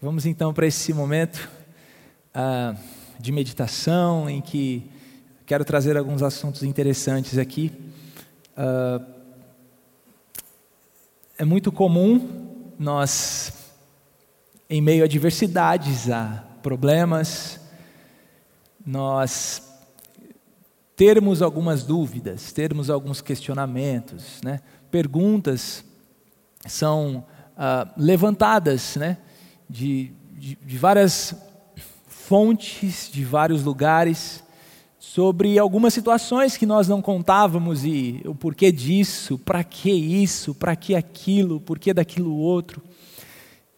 Vamos então para esse momento uh, de meditação em que quero trazer alguns assuntos interessantes aqui. Uh, é muito comum nós, em meio a diversidades, a problemas, nós termos algumas dúvidas, termos alguns questionamentos, né? perguntas são uh, levantadas, né? De, de, de várias fontes, de vários lugares, sobre algumas situações que nós não contávamos e o porquê disso, para que isso, para que aquilo, porquê daquilo outro.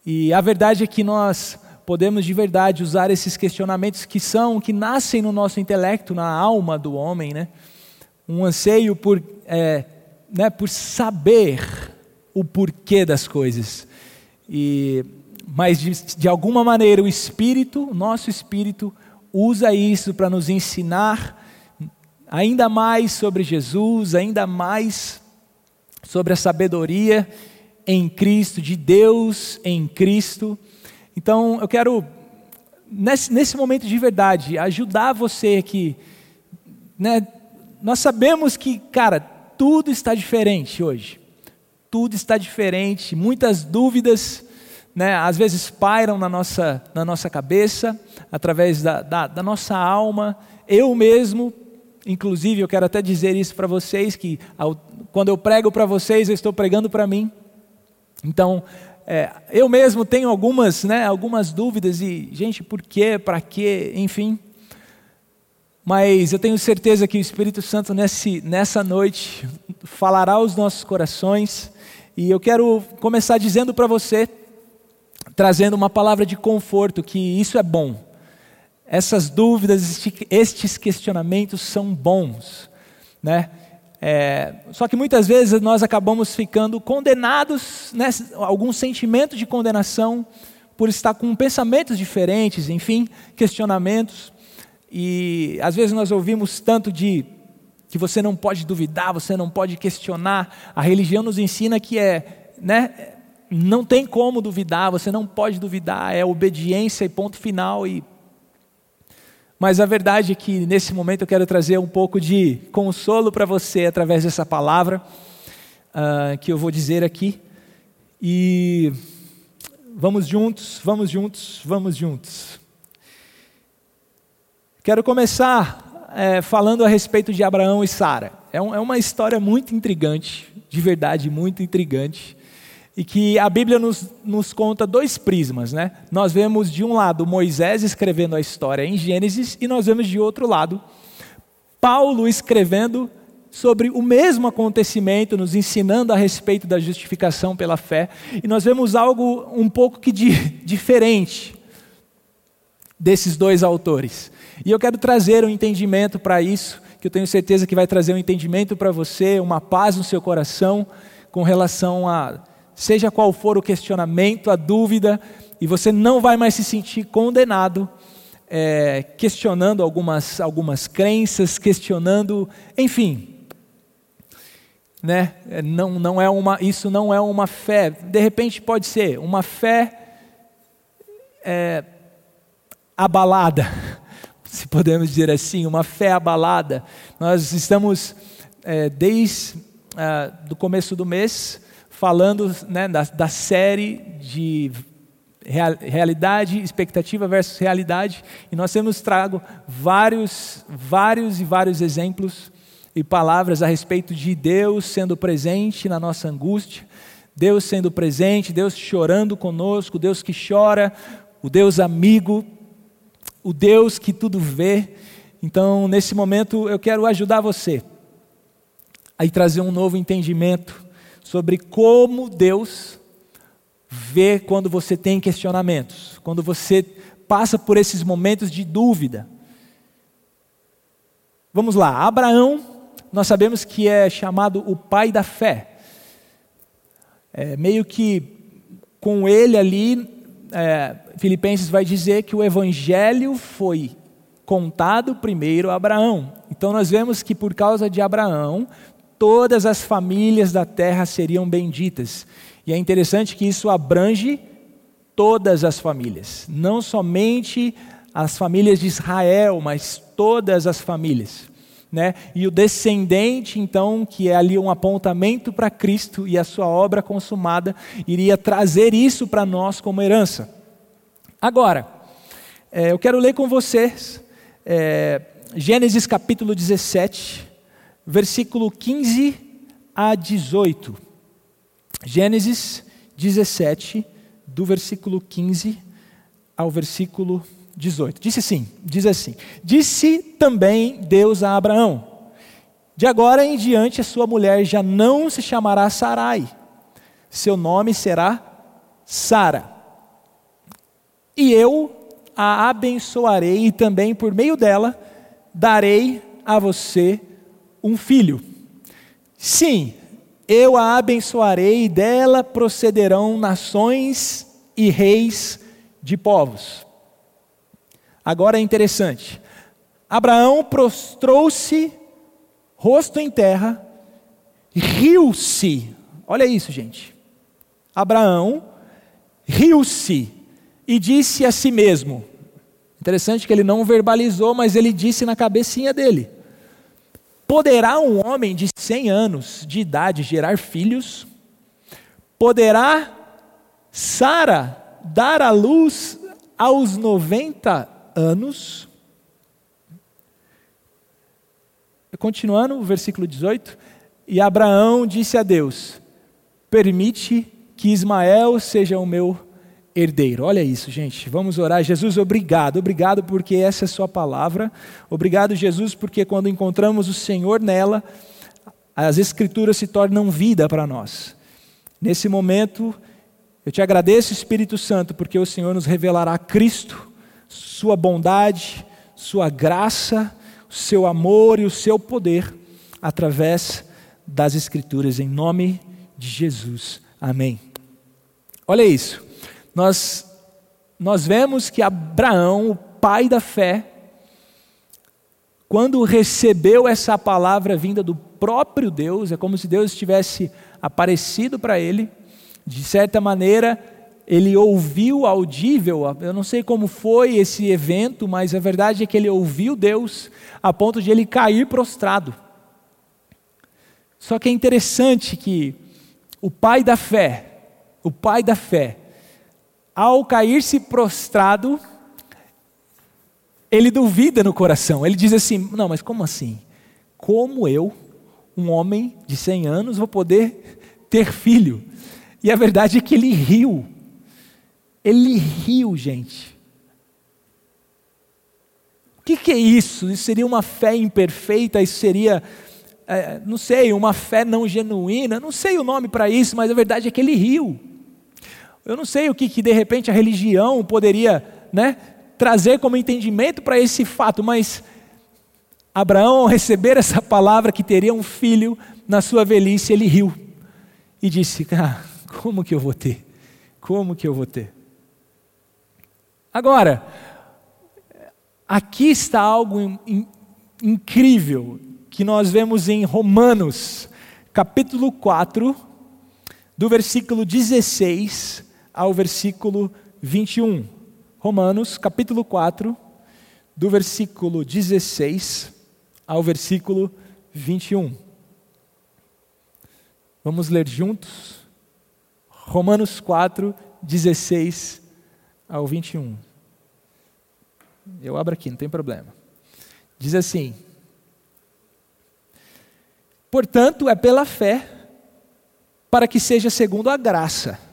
E a verdade é que nós podemos de verdade usar esses questionamentos que são, que nascem no nosso intelecto, na alma do homem, né? Um anseio por, é, né, por saber o porquê das coisas. E mas de, de alguma maneira o Espírito, o nosso Espírito, usa isso para nos ensinar ainda mais sobre Jesus, ainda mais sobre a sabedoria em Cristo, de Deus em Cristo. Então eu quero, nesse, nesse momento de verdade, ajudar você que. Né, nós sabemos que, cara, tudo está diferente hoje. Tudo está diferente, muitas dúvidas né, às vezes pairam na nossa, na nossa cabeça, através da, da, da nossa alma. Eu mesmo, inclusive, eu quero até dizer isso para vocês, que ao, quando eu prego para vocês, eu estou pregando para mim. Então, é, eu mesmo tenho algumas, né, algumas dúvidas e, gente, por quê, para quê, enfim. Mas eu tenho certeza que o Espírito Santo nesse, nessa noite falará aos nossos corações. E eu quero começar dizendo para você trazendo uma palavra de conforto, que isso é bom. Essas dúvidas, estes questionamentos são bons, né? É, só que muitas vezes nós acabamos ficando condenados, né, algum sentimento de condenação por estar com pensamentos diferentes, enfim, questionamentos. E às vezes nós ouvimos tanto de que você não pode duvidar, você não pode questionar. A religião nos ensina que é, né, não tem como duvidar, você não pode duvidar, é obediência e ponto final. E... Mas a verdade é que nesse momento eu quero trazer um pouco de consolo para você através dessa palavra uh, que eu vou dizer aqui. E vamos juntos, vamos juntos, vamos juntos. Quero começar é, falando a respeito de Abraão e Sara. É, um, é uma história muito intrigante, de verdade, muito intrigante e que a Bíblia nos, nos conta dois prismas. Né? Nós vemos de um lado Moisés escrevendo a história em Gênesis, e nós vemos de outro lado Paulo escrevendo sobre o mesmo acontecimento, nos ensinando a respeito da justificação pela fé, e nós vemos algo um pouco que diferente desses dois autores. E eu quero trazer um entendimento para isso, que eu tenho certeza que vai trazer um entendimento para você, uma paz no seu coração com relação a seja qual for o questionamento, a dúvida, e você não vai mais se sentir condenado, é, questionando algumas, algumas crenças, questionando, enfim. Né? É, não, não é uma, isso não é uma fé, de repente pode ser uma fé é, abalada, se podemos dizer assim, uma fé abalada. Nós estamos, é, desde o começo do mês, falando né, da, da, série de real, realidade, expectativa versus realidade, e nós temos trago vários, vários e vários exemplos e palavras a respeito de Deus sendo presente na nossa angústia, Deus sendo presente, Deus chorando conosco, Deus que chora, o Deus amigo, o Deus que tudo vê. Então, nesse momento, eu quero ajudar você a trazer um novo entendimento sobre como Deus vê quando você tem questionamentos, quando você passa por esses momentos de dúvida. Vamos lá, Abraão, nós sabemos que é chamado o pai da fé. É, meio que com ele ali, é, Filipenses vai dizer que o evangelho foi contado primeiro a Abraão. Então nós vemos que por causa de Abraão, todas as famílias da terra seriam benditas. E é interessante que isso abrange todas as famílias, não somente as famílias de Israel, mas todas as famílias. Né? E o descendente, então, que é ali um apontamento para Cristo e a sua obra consumada, iria trazer isso para nós como herança. Agora, é, eu quero ler com vocês é, Gênesis capítulo 17, versículo 15 a 18. Gênesis 17, do versículo 15 ao versículo 18. Disse assim, diz assim: Disse também Deus a Abraão: De agora em diante a sua mulher já não se chamará Sarai, seu nome será Sara. E eu a abençoarei e também por meio dela darei a você um filho. Sim, eu a abençoarei dela procederão nações e reis de povos. Agora é interessante. Abraão prostrou-se, rosto em terra, riu-se. Olha isso, gente. Abraão riu-se e disse a si mesmo: Interessante que ele não verbalizou, mas ele disse na cabecinha dele: Poderá um homem de 100 anos de idade gerar filhos? Poderá Sara dar à luz aos 90 anos? Continuando, o versículo 18: E Abraão disse a Deus: Permite que Ismael seja o meu herdeiro. Olha isso, gente. Vamos orar. Jesus, obrigado. Obrigado porque essa é a sua palavra. Obrigado, Jesus, porque quando encontramos o Senhor nela, as escrituras se tornam vida para nós. Nesse momento, eu te agradeço, Espírito Santo, porque o Senhor nos revelará Cristo, sua bondade, sua graça, o seu amor e o seu poder através das escrituras em nome de Jesus. Amém. Olha isso nós, nós vemos que Abraão, o pai da fé, quando recebeu essa palavra vinda do próprio Deus, é como se Deus tivesse aparecido para ele, de certa maneira, ele ouviu audível, eu não sei como foi esse evento, mas a verdade é que ele ouviu Deus a ponto de ele cair prostrado. Só que é interessante que o pai da fé, o pai da fé, ao cair-se prostrado, ele duvida no coração. Ele diz assim: Não, mas como assim? Como eu, um homem de 100 anos, vou poder ter filho? E a verdade é que ele riu. Ele riu, gente. O que, que é isso? Isso seria uma fé imperfeita? Isso seria, é, não sei, uma fé não genuína? Não sei o nome para isso, mas a verdade é que ele riu. Eu não sei o que, que de repente a religião poderia né, trazer como entendimento para esse fato, mas Abraão, ao receber essa palavra que teria um filho na sua velhice, ele riu e disse: ah, Como que eu vou ter? Como que eu vou ter? Agora, aqui está algo in, in, incrível que nós vemos em Romanos, capítulo 4, do versículo 16 ao versículo 21. Romanos, capítulo 4, do versículo 16 ao versículo 21. Vamos ler juntos? Romanos 4, 16 ao 21. Eu abro aqui, não tem problema. Diz assim: Portanto, é pela fé, para que seja segundo a graça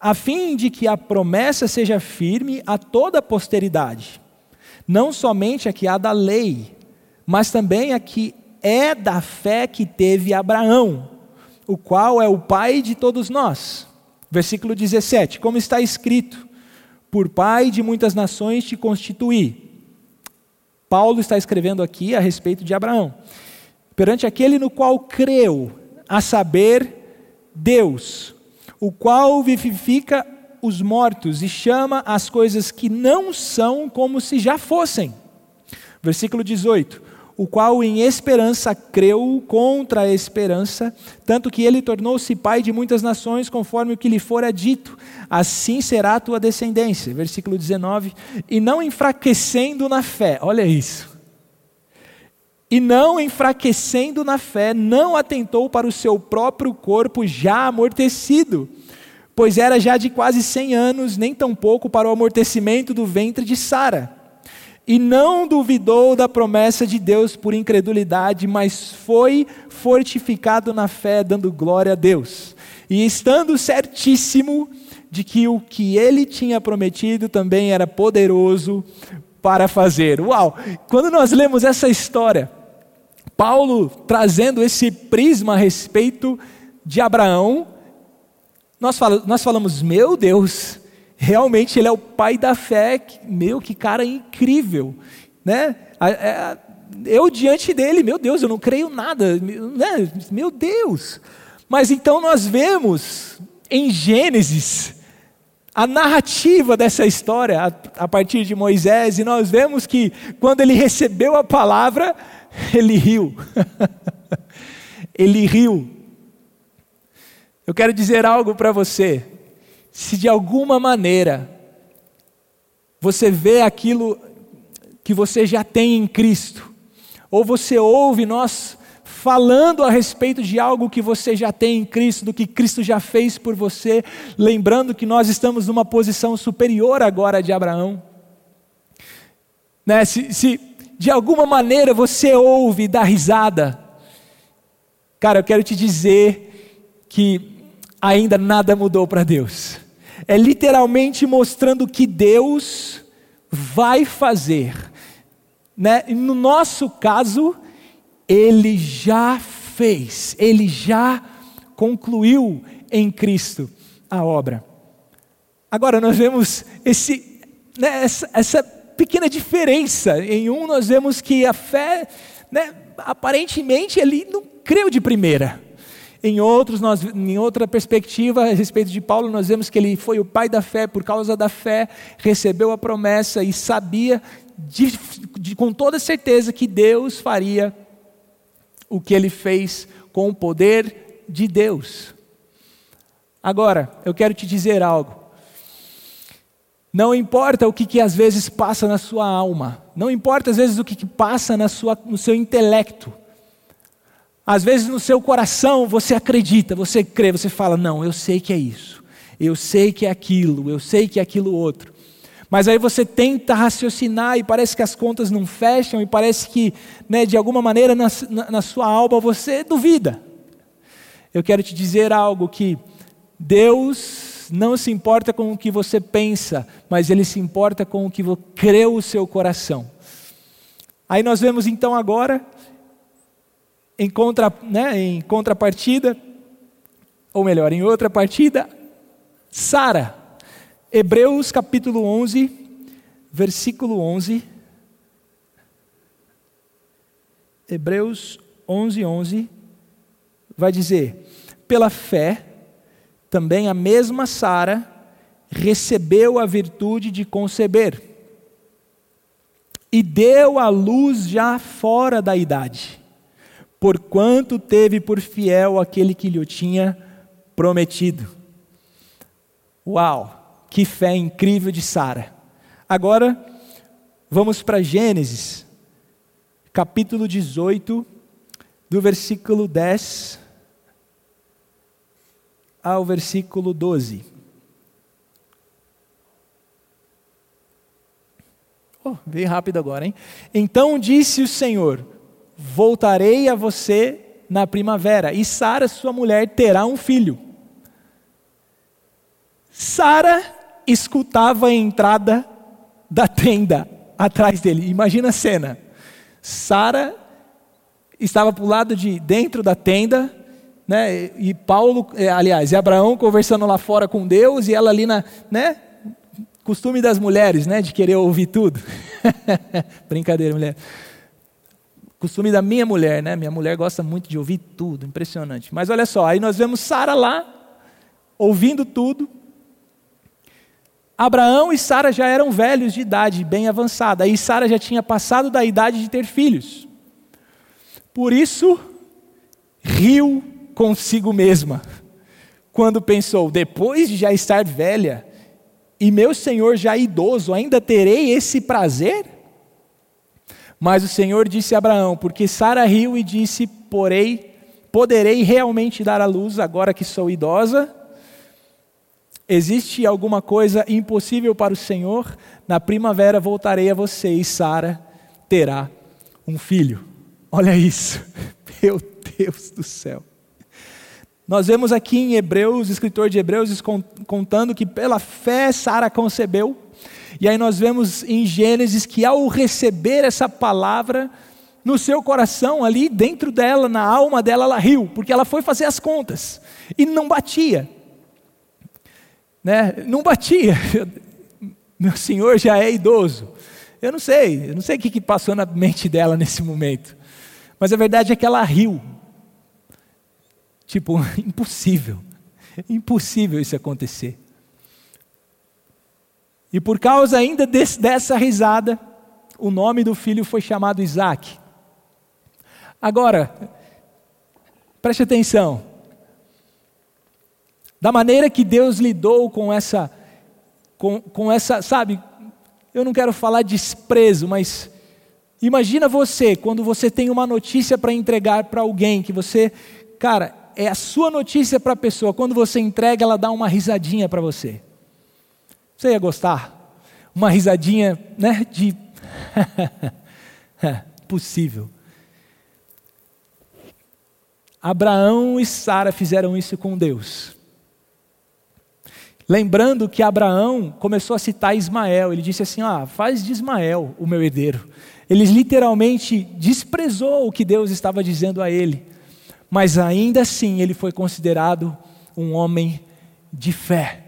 a fim de que a promessa seja firme a toda a posteridade, não somente a que há da lei, mas também a que é da fé que teve Abraão, o qual é o pai de todos nós. Versículo 17: Como está escrito, por pai de muitas nações te constituí. Paulo está escrevendo aqui a respeito de Abraão. Perante aquele no qual creu, a saber, Deus, o qual vivifica os mortos e chama as coisas que não são como se já fossem. Versículo 18: o qual em esperança creu contra a esperança, tanto que ele tornou-se pai de muitas nações, conforme o que lhe fora dito: assim será a tua descendência. Versículo 19. E não enfraquecendo na fé, olha isso. E não enfraquecendo na fé, não atentou para o seu próprio corpo já amortecido, pois era já de quase cem anos, nem tampouco para o amortecimento do ventre de Sara e não duvidou da promessa de Deus por incredulidade, mas foi fortificado na fé, dando glória a Deus. E estando certíssimo de que o que ele tinha prometido também era poderoso para fazer. Uau! Quando nós lemos essa história, Paulo trazendo esse prisma a respeito de Abraão, nós, nós falamos, meu Deus, realmente ele é o pai da fé. Meu, que cara incrível, né? Eu diante dele, meu Deus, eu não creio nada, né? meu Deus. Mas então nós vemos em Gênesis a narrativa dessa história a partir de Moisés, e nós vemos que quando ele recebeu a palavra, ele riu. ele riu. Eu quero dizer algo para você se de alguma maneira você vê aquilo que você já tem em Cristo, ou você ouve nós falando a respeito de algo que você já tem em Cristo, do que Cristo já fez por você, lembrando que nós estamos numa posição superior agora de Abraão. Né? Se, se de alguma maneira você ouve dá risada, cara, eu quero te dizer que ainda nada mudou para Deus. É literalmente mostrando que Deus vai fazer. Né? No nosso caso, Ele já fez, Ele já concluiu em Cristo a obra. Agora nós vemos esse, né, essa, essa, pequena diferença. Em um nós vemos que a fé, né, aparentemente ele não creu de primeira. Em outros, nós, em outra perspectiva a respeito de Paulo, nós vemos que ele foi o pai da fé, por causa da fé, recebeu a promessa e sabia de, de, com toda certeza que Deus faria o que ele fez com o poder de Deus. Agora, eu quero te dizer algo. Não importa o que, que às vezes passa na sua alma, não importa às vezes o que, que passa na sua, no seu intelecto, às vezes no seu coração você acredita, você crê, você fala: não, eu sei que é isso, eu sei que é aquilo, eu sei que é aquilo outro. Mas aí você tenta raciocinar e parece que as contas não fecham, e parece que, né, de alguma maneira, na, na, na sua alma você duvida. Eu quero te dizer algo: que Deus não se importa com o que você pensa, mas Ele se importa com o que creu o seu coração. Aí nós vemos então agora em, contra, né, em contrapartida, ou melhor, em outra partida, Sara. Hebreus capítulo 11, versículo 11. Hebreus 11, 11 vai dizer: Pela fé, também a mesma Sara recebeu a virtude de conceber e deu à luz já fora da idade porquanto teve por fiel aquele que lhe tinha prometido. Uau, que fé incrível de Sara. Agora, vamos para Gênesis, capítulo 18, do versículo 10 ao versículo 12. Oh, veio rápido agora, hein? Então disse o Senhor: Voltarei a você na primavera, e Sara, sua mulher, terá um filho. Sara escutava a entrada da tenda atrás dele. Imagina a cena. Sara estava para o lado de dentro da tenda, né? E Paulo, eh, aliás, e Abraão conversando lá fora com Deus e ela ali na, né? Costume das mulheres, né? De querer ouvir tudo. Brincadeira, mulher. Costume da minha mulher, né? Minha mulher gosta muito de ouvir tudo, impressionante. Mas olha só, aí nós vemos Sara lá, ouvindo tudo. Abraão e Sara já eram velhos de idade, bem avançada. Aí Sara já tinha passado da idade de ter filhos. Por isso, riu consigo mesma, quando pensou: depois de já estar velha, e meu senhor já idoso, ainda terei esse prazer? Mas o Senhor disse a Abraão: Porque Sara riu e disse: Porei, poderei realmente dar à luz agora que sou idosa? Existe alguma coisa impossível para o Senhor? Na primavera voltarei a você e Sara terá um filho. Olha isso, meu Deus do céu. Nós vemos aqui em Hebreus, o escritor de Hebreus contando que pela fé Sara concebeu. E aí nós vemos em Gênesis que ao receber essa palavra no seu coração, ali dentro dela, na alma dela, ela riu, porque ela foi fazer as contas e não batia. Né? Não batia. Meu senhor já é idoso. Eu não sei, eu não sei o que passou na mente dela nesse momento. Mas a verdade é que ela riu. Tipo, impossível. Impossível isso acontecer. E por causa ainda desse, dessa risada, o nome do filho foi chamado Isaac. Agora, preste atenção. Da maneira que Deus lidou com essa, com, com essa, sabe, eu não quero falar desprezo, mas imagina você, quando você tem uma notícia para entregar para alguém, que você, cara, é a sua notícia para a pessoa, quando você entrega, ela dá uma risadinha para você. Você ia gostar? Uma risadinha, né, de. Possível. Abraão e Sara fizeram isso com Deus. Lembrando que Abraão começou a citar Ismael, ele disse assim: Ah, faz de Ismael o meu herdeiro. Ele literalmente desprezou o que Deus estava dizendo a ele, mas ainda assim ele foi considerado um homem de fé.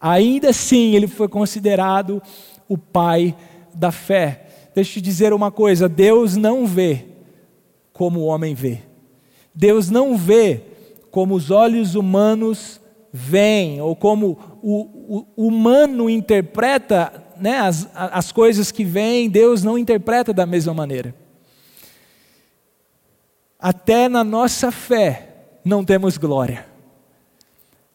Ainda assim ele foi considerado o pai da fé. Deixa eu te dizer uma coisa: Deus não vê como o homem vê. Deus não vê como os olhos humanos vem, ou como o, o humano interpreta né, as, as coisas que vêm, Deus não interpreta da mesma maneira. Até na nossa fé não temos glória.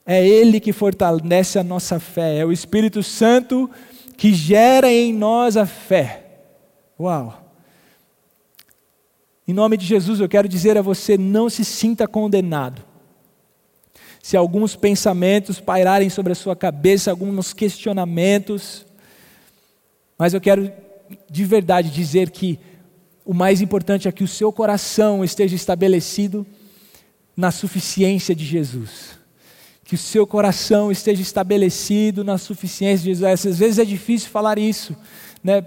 É Ele que fortalece a nossa fé, é o Espírito Santo que gera em nós a fé. Uau! Em nome de Jesus, eu quero dizer a você: não se sinta condenado se alguns pensamentos pairarem sobre a sua cabeça, alguns questionamentos, mas eu quero de verdade dizer que o mais importante é que o seu coração esteja estabelecido na suficiência de Jesus. Que o seu coração esteja estabelecido na suficiência de Jesus. Às vezes é difícil falar isso, né?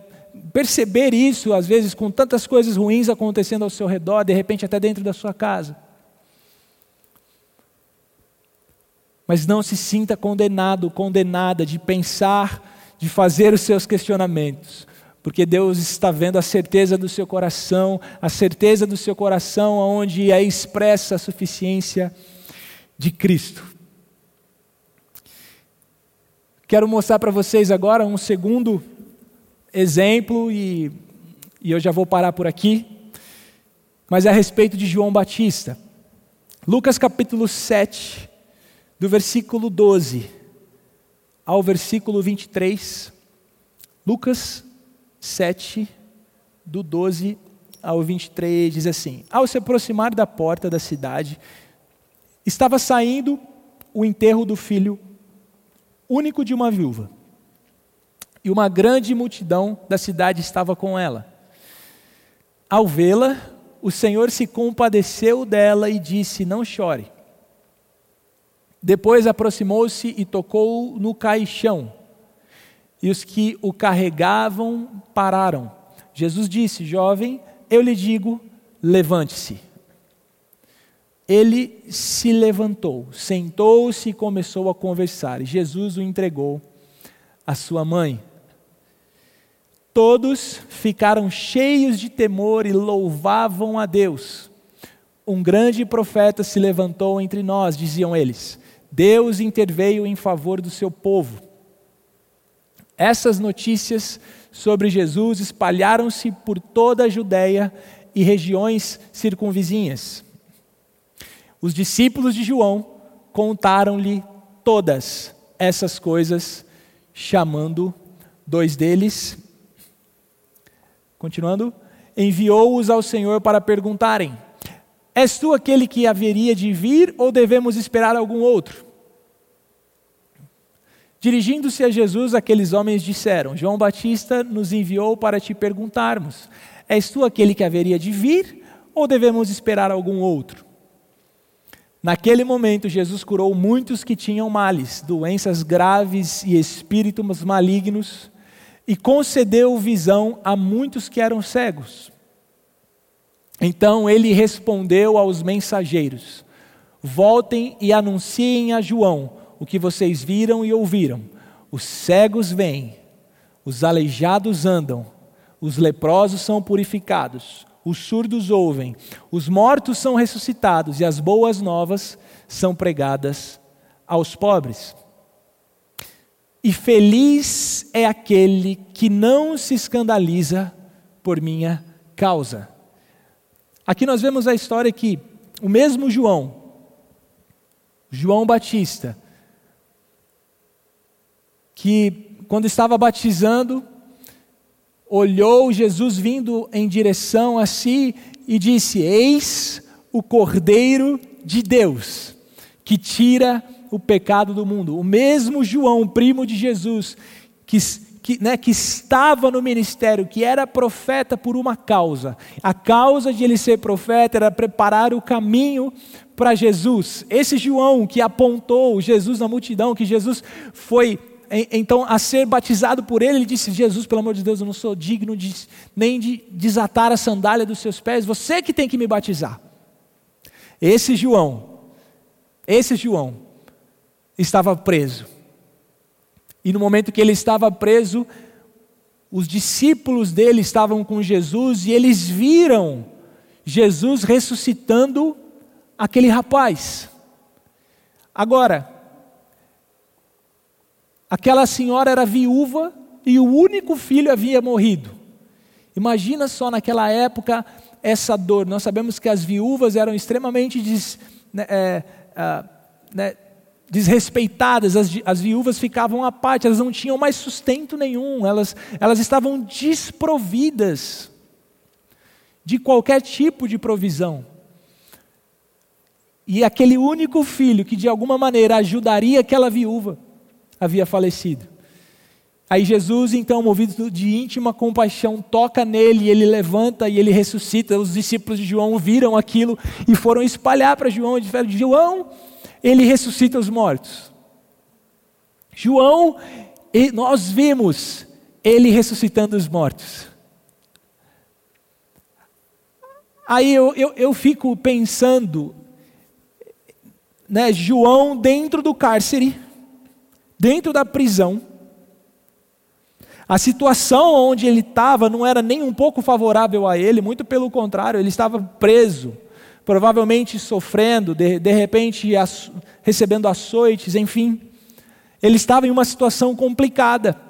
perceber isso, às vezes, com tantas coisas ruins acontecendo ao seu redor, de repente até dentro da sua casa. mas não se sinta condenado, condenada de pensar, de fazer os seus questionamentos, porque Deus está vendo a certeza do seu coração, a certeza do seu coração onde é expressa a suficiência de Cristo. Quero mostrar para vocês agora um segundo exemplo e, e eu já vou parar por aqui, mas é a respeito de João Batista. Lucas capítulo 7, do versículo 12 ao versículo 23, Lucas 7, do 12 ao 23, diz assim: Ao se aproximar da porta da cidade, estava saindo o enterro do filho único de uma viúva. E uma grande multidão da cidade estava com ela. Ao vê-la, o Senhor se compadeceu dela e disse: Não chore. Depois aproximou-se e tocou no caixão. E os que o carregavam pararam. Jesus disse: Jovem, eu lhe digo, levante-se. Ele se levantou, sentou-se e começou a conversar. E Jesus o entregou à sua mãe. Todos ficaram cheios de temor e louvavam a Deus. Um grande profeta se levantou entre nós, diziam eles. Deus interveio em favor do seu povo. Essas notícias sobre Jesus espalharam-se por toda a Judéia e regiões circunvizinhas. Os discípulos de João contaram-lhe todas essas coisas, chamando dois deles, continuando, enviou-os ao Senhor para perguntarem: És tu aquele que haveria de vir ou devemos esperar algum outro? Dirigindo-se a Jesus, aqueles homens disseram: João Batista nos enviou para te perguntarmos: És tu aquele que haveria de vir ou devemos esperar algum outro? Naquele momento, Jesus curou muitos que tinham males, doenças graves e espíritos malignos, e concedeu visão a muitos que eram cegos. Então ele respondeu aos mensageiros: Voltem e anunciem a João o que vocês viram e ouviram. Os cegos vêm, os aleijados andam, os leprosos são purificados, os surdos ouvem, os mortos são ressuscitados e as boas novas são pregadas aos pobres. E feliz é aquele que não se escandaliza por minha causa. Aqui nós vemos a história que o mesmo João, João Batista, que quando estava batizando, olhou Jesus vindo em direção a si e disse: Eis o Cordeiro de Deus, que tira o pecado do mundo. O mesmo João, primo de Jesus, que, que, né, que estava no ministério, que era profeta por uma causa. A causa de ele ser profeta era preparar o caminho para Jesus. Esse João que apontou Jesus na multidão, que Jesus foi então, a ser batizado por ele, ele disse: Jesus, pelo amor de Deus, eu não sou digno de, nem de desatar a sandália dos seus pés, você que tem que me batizar. Esse João, esse João, estava preso. E no momento que ele estava preso, os discípulos dele estavam com Jesus e eles viram Jesus ressuscitando aquele rapaz. Agora, Aquela senhora era viúva e o único filho havia morrido. Imagina só naquela época essa dor. Nós sabemos que as viúvas eram extremamente des, né, é, né, desrespeitadas, as, as, viúvas ficavam à parte, elas não tinham mais sustento nenhum, elas, elas estavam desprovidas de qualquer tipo de provisão. E aquele único filho que de alguma maneira ajudaria aquela viúva, havia falecido. Aí Jesus, então, movido de íntima compaixão, toca nele, ele levanta e ele ressuscita. Os discípulos de João viram aquilo e foram espalhar para João e disseram: João, ele ressuscita os mortos. João, nós vimos ele ressuscitando os mortos. Aí eu, eu, eu fico pensando, né, João dentro do cárcere dentro da prisão. A situação onde ele estava não era nem um pouco favorável a ele, muito pelo contrário, ele estava preso, provavelmente sofrendo, de, de repente recebendo açoites, enfim. Ele estava em uma situação complicada,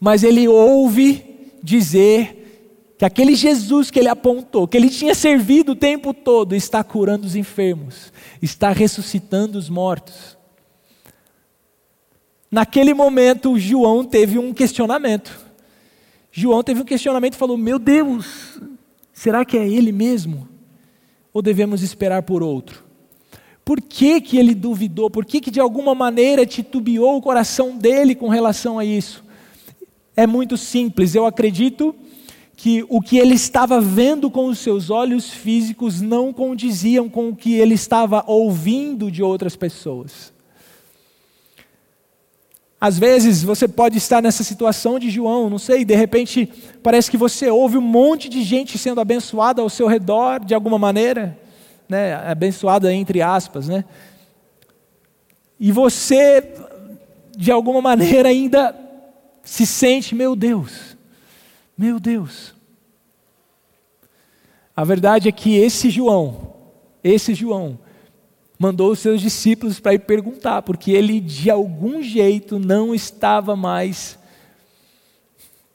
mas ele ouve dizer que aquele Jesus que ele apontou, que ele tinha servido o tempo todo, está curando os enfermos, está ressuscitando os mortos. Naquele momento, João teve um questionamento. João teve um questionamento e falou: Meu Deus, será que é ele mesmo? Ou devemos esperar por outro? Por que, que ele duvidou? Por que, que de alguma maneira titubeou o coração dele com relação a isso? É muito simples, eu acredito que o que ele estava vendo com os seus olhos físicos não condiziam com o que ele estava ouvindo de outras pessoas. Às vezes você pode estar nessa situação de João, não sei, de repente parece que você ouve um monte de gente sendo abençoada ao seu redor de alguma maneira, né, abençoada entre aspas, né? E você de alguma maneira ainda se sente, meu Deus, meu Deus. A verdade é que esse João, esse João, mandou os seus discípulos para ir perguntar, porque ele de algum jeito não estava mais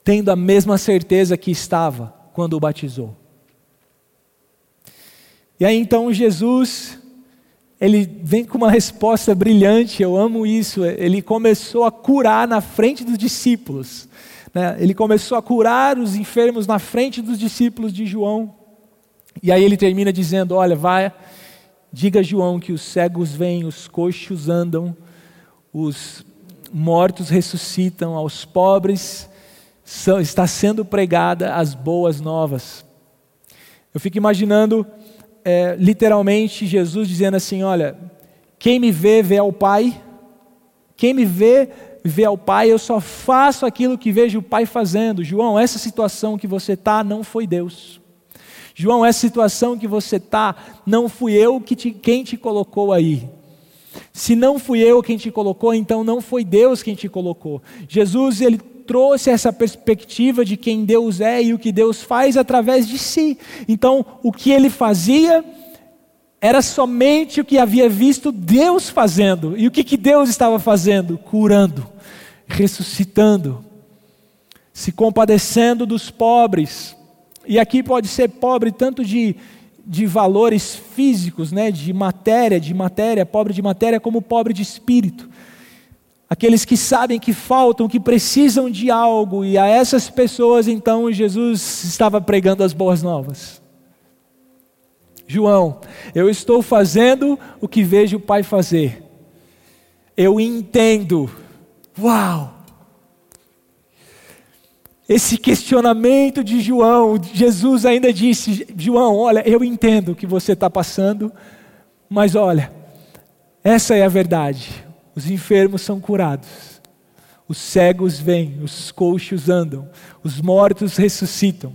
tendo a mesma certeza que estava quando o batizou. E aí então Jesus, ele vem com uma resposta brilhante, eu amo isso. Ele começou a curar na frente dos discípulos. Né? Ele começou a curar os enfermos na frente dos discípulos de João. E aí ele termina dizendo: Olha, vai, diga João que os cegos vêm, os coxos andam, os mortos ressuscitam, aos pobres são, está sendo pregada as boas novas. Eu fico imaginando é, literalmente Jesus dizendo assim: Olha, quem me vê, vê ao Pai. Quem me vê, vê ao Pai. Eu só faço aquilo que vejo o Pai fazendo. João, essa situação que você está não foi Deus. João, essa situação que você está, não fui eu que te, quem te colocou aí. Se não fui eu quem te colocou, então não foi Deus quem te colocou. Jesus, ele trouxe essa perspectiva de quem Deus é e o que Deus faz através de si. Então, o que ele fazia era somente o que havia visto Deus fazendo. E o que, que Deus estava fazendo? Curando, ressuscitando, se compadecendo dos pobres. E aqui pode ser pobre tanto de, de valores físicos, né, de matéria, de matéria, pobre de matéria, como pobre de espírito aqueles que sabem que faltam, que precisam de algo, e a essas pessoas então Jesus estava pregando as boas novas. João, eu estou fazendo o que vejo o Pai fazer. Eu entendo. Uau! Esse questionamento de João, Jesus ainda disse: João, olha, eu entendo o que você está passando, mas olha, essa é a verdade. Os enfermos são curados, os cegos vêm, os coxos andam, os mortos ressuscitam.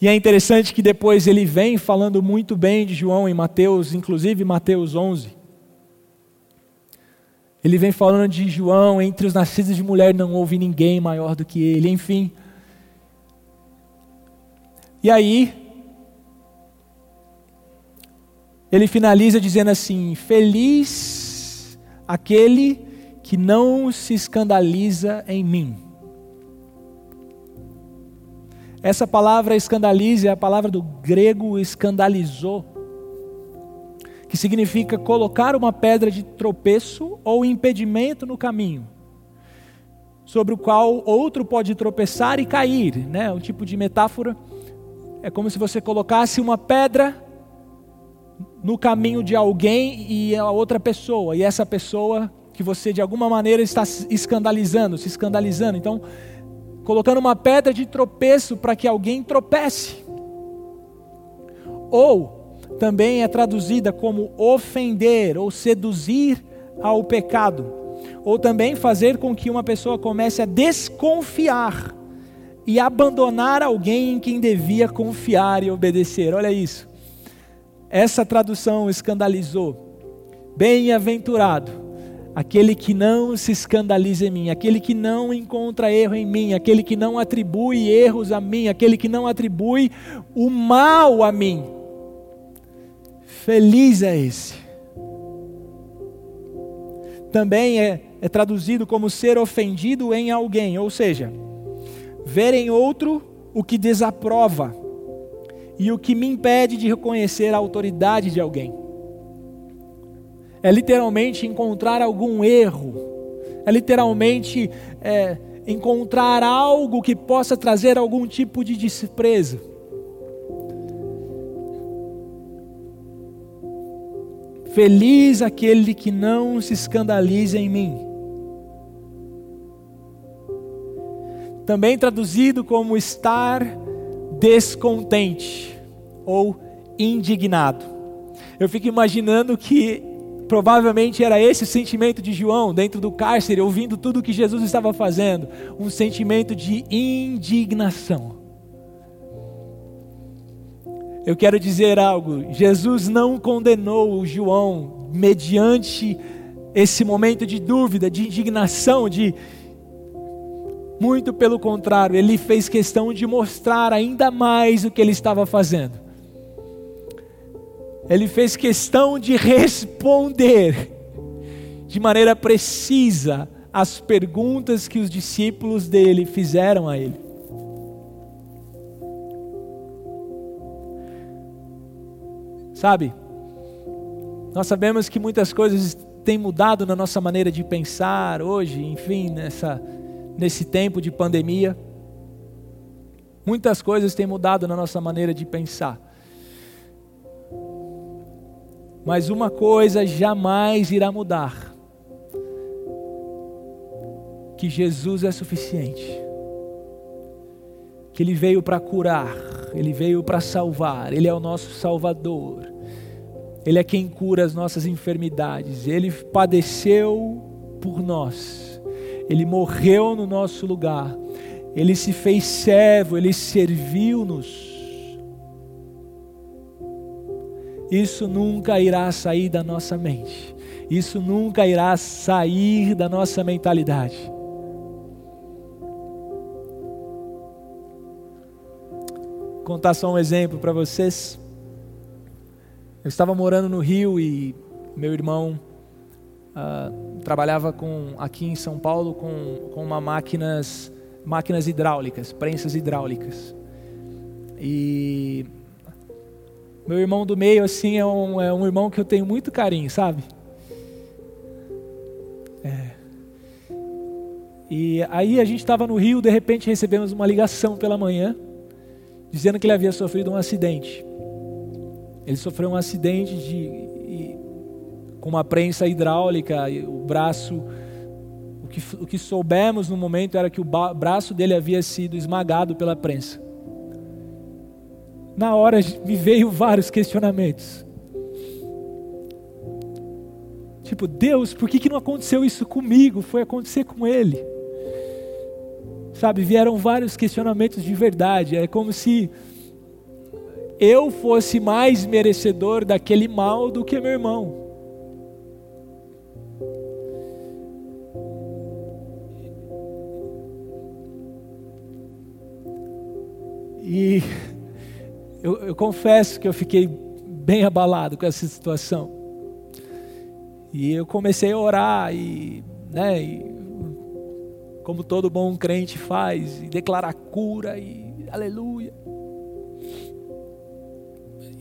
E é interessante que depois ele vem falando muito bem de João em Mateus, inclusive Mateus 11. Ele vem falando de João, entre os nascidos de mulher não houve ninguém maior do que ele, enfim. E aí, ele finaliza dizendo assim: Feliz aquele que não se escandaliza em mim. Essa palavra escandaliza é a palavra do grego escandalizou, que significa colocar uma pedra de tropeço ou impedimento no caminho, sobre o qual outro pode tropeçar e cair, né? Um tipo de metáfora é como se você colocasse uma pedra no caminho de alguém e a outra pessoa, e essa pessoa que você de alguma maneira está escandalizando, se escandalizando. Então, colocando uma pedra de tropeço para que alguém tropece. Ou também é traduzida como ofender ou seduzir ao pecado. Ou também fazer com que uma pessoa comece a desconfiar e abandonar alguém em quem devia confiar e obedecer. Olha isso. Essa tradução escandalizou. Bem-aventurado aquele que não se escandaliza em mim, aquele que não encontra erro em mim, aquele que não atribui erros a mim, aquele que não atribui o mal a mim. Feliz é esse. Também é, é traduzido como ser ofendido em alguém, ou seja, ver em outro o que desaprova e o que me impede de reconhecer a autoridade de alguém. É literalmente encontrar algum erro, é literalmente é, encontrar algo que possa trazer algum tipo de desprezo. Feliz aquele que não se escandaliza em mim. Também traduzido como estar descontente ou indignado. Eu fico imaginando que provavelmente era esse o sentimento de João dentro do cárcere, ouvindo tudo o que Jesus estava fazendo, um sentimento de indignação. Eu quero dizer algo: Jesus não condenou João mediante esse momento de dúvida, de indignação, de muito pelo contrário, ele fez questão de mostrar ainda mais o que ele estava fazendo. Ele fez questão de responder de maneira precisa as perguntas que os discípulos dele fizeram a ele. Sabe? Nós sabemos que muitas coisas têm mudado na nossa maneira de pensar hoje, enfim, nessa, nesse tempo de pandemia. Muitas coisas têm mudado na nossa maneira de pensar. Mas uma coisa jamais irá mudar: que Jesus é suficiente. Que Ele veio para curar, Ele veio para salvar, Ele é o nosso Salvador. Ele é quem cura as nossas enfermidades, Ele padeceu por nós, Ele morreu no nosso lugar, Ele se fez servo, Ele serviu-nos. Isso nunca irá sair da nossa mente, isso nunca irá sair da nossa mentalidade. Contar só um exemplo para vocês. Eu estava morando no Rio e meu irmão uh, trabalhava com aqui em São Paulo com, com uma máquinas máquinas hidráulicas, prensas hidráulicas. E meu irmão do meio assim é um, é um irmão que eu tenho muito carinho, sabe? É. E aí a gente estava no Rio, de repente recebemos uma ligação pela manhã dizendo que ele havia sofrido um acidente. Ele sofreu um acidente de, com uma prensa hidráulica, o braço. O que, o que soubemos no momento era que o braço dele havia sido esmagado pela prensa. Na hora me veio vários questionamentos. Tipo, Deus, por que, que não aconteceu isso comigo? Foi acontecer com ele. Sabe, vieram vários questionamentos de verdade. É como se eu fosse mais merecedor daquele mal do que meu irmão. E eu, eu, confesso que eu fiquei bem abalado com essa situação. E eu comecei a orar e, né, e, como todo bom crente faz, e declarar cura e aleluia.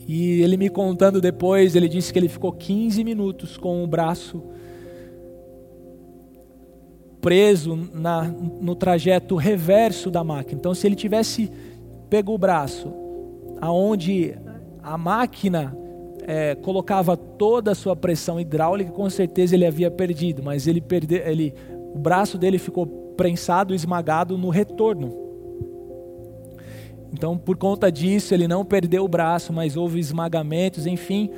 E ele me contando depois, ele disse que ele ficou 15 minutos com o braço preso na, no trajeto reverso da máquina. Então, se ele tivesse pego o braço aonde a máquina é, colocava toda a sua pressão hidráulica, com certeza ele havia perdido, mas ele perdeu, ele, o braço dele ficou prensado, esmagado no retorno. Então, por conta disso, ele não perdeu o braço, mas houve esmagamentos, enfim.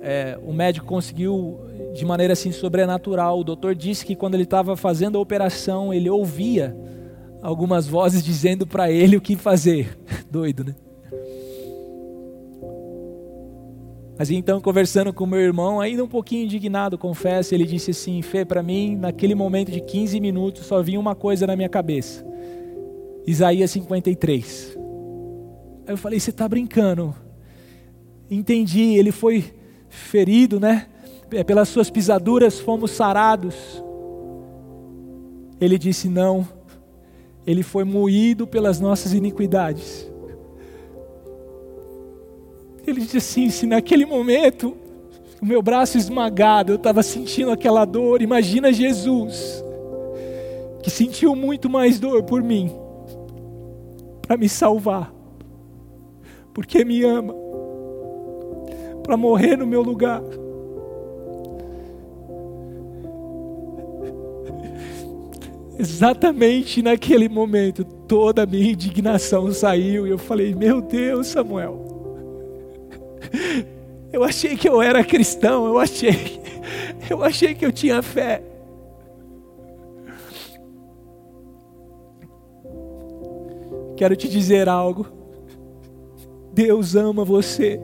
É, o médico conseguiu de maneira assim sobrenatural. O doutor disse que quando ele estava fazendo a operação, ele ouvia algumas vozes dizendo para ele o que fazer. Doido, né? Mas então, conversando com meu irmão, ainda um pouquinho indignado, confesso, ele disse assim: Fê, para mim, naquele momento de 15 minutos, só vinha uma coisa na minha cabeça. Isaías 53. Aí eu falei: Você está brincando? Entendi, ele foi ferido, né? Pelas suas pisaduras fomos sarados. Ele disse: Não, ele foi moído pelas nossas iniquidades. Ele disse assim: Se naquele momento o meu braço esmagado, eu estava sentindo aquela dor, imagina Jesus, que sentiu muito mais dor por mim, para me salvar porque me ama, para morrer no meu lugar. Exatamente naquele momento, toda a minha indignação saiu e eu falei: Meu Deus, Samuel, eu achei que eu era cristão, eu achei, eu achei que eu tinha fé. Quero te dizer algo. Deus ama você.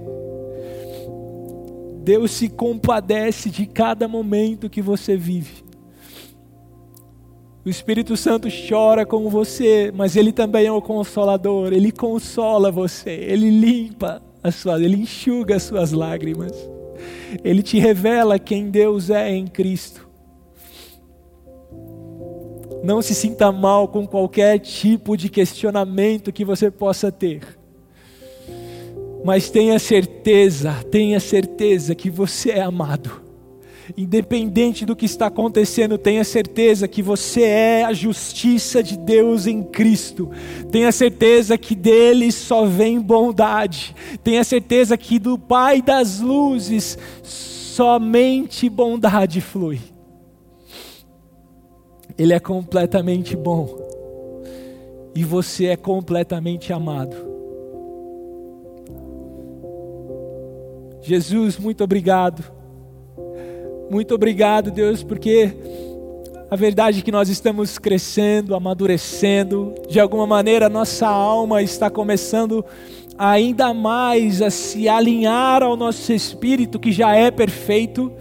Deus se compadece de cada momento que você vive. O Espírito Santo chora com você, mas ele também é o consolador, ele consola você, ele limpa as suas, ele enxuga as suas lágrimas. Ele te revela quem Deus é em Cristo. Não se sinta mal com qualquer tipo de questionamento que você possa ter Mas tenha certeza, tenha certeza que você é amado. Independente do que está acontecendo, tenha certeza que você é a justiça de Deus em Cristo. Tenha certeza que dele só vem bondade. Tenha certeza que do Pai das luzes somente bondade flui. Ele é completamente bom. E você é completamente amado. Jesus, muito obrigado. Muito obrigado, Deus, porque a verdade é que nós estamos crescendo, amadurecendo, de alguma maneira nossa alma está começando ainda mais a se alinhar ao nosso espírito que já é perfeito.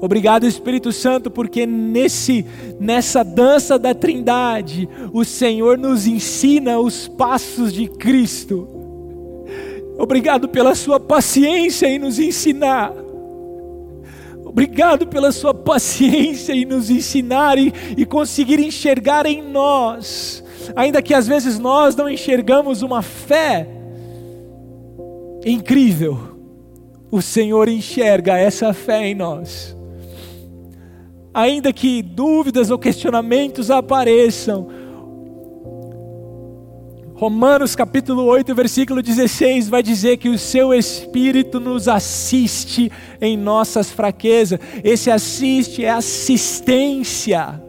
Obrigado, Espírito Santo, porque nesse nessa dança da Trindade, o Senhor nos ensina os passos de Cristo. Obrigado pela sua paciência em nos ensinar. Obrigado pela sua paciência em nos ensinar e, e conseguir enxergar em nós ainda que às vezes nós não enxergamos uma fé incrível, o Senhor enxerga essa fé em nós. Ainda que dúvidas ou questionamentos apareçam, Romanos capítulo 8, versículo 16 vai dizer que o seu Espírito nos assiste em nossas fraquezas. Esse assiste é assistência,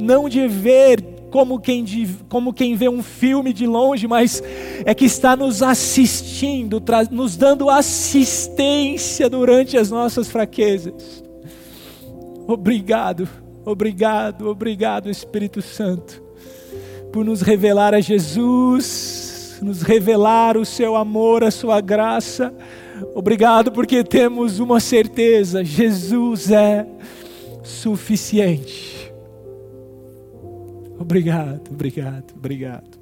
não de ver como quem, como quem vê um filme de longe, mas é que está nos assistindo, nos dando assistência durante as nossas fraquezas. Obrigado, obrigado, obrigado, Espírito Santo, por nos revelar a Jesus, nos revelar o seu amor, a sua graça. Obrigado porque temos uma certeza: Jesus é suficiente. Obrigado, obrigado, obrigado.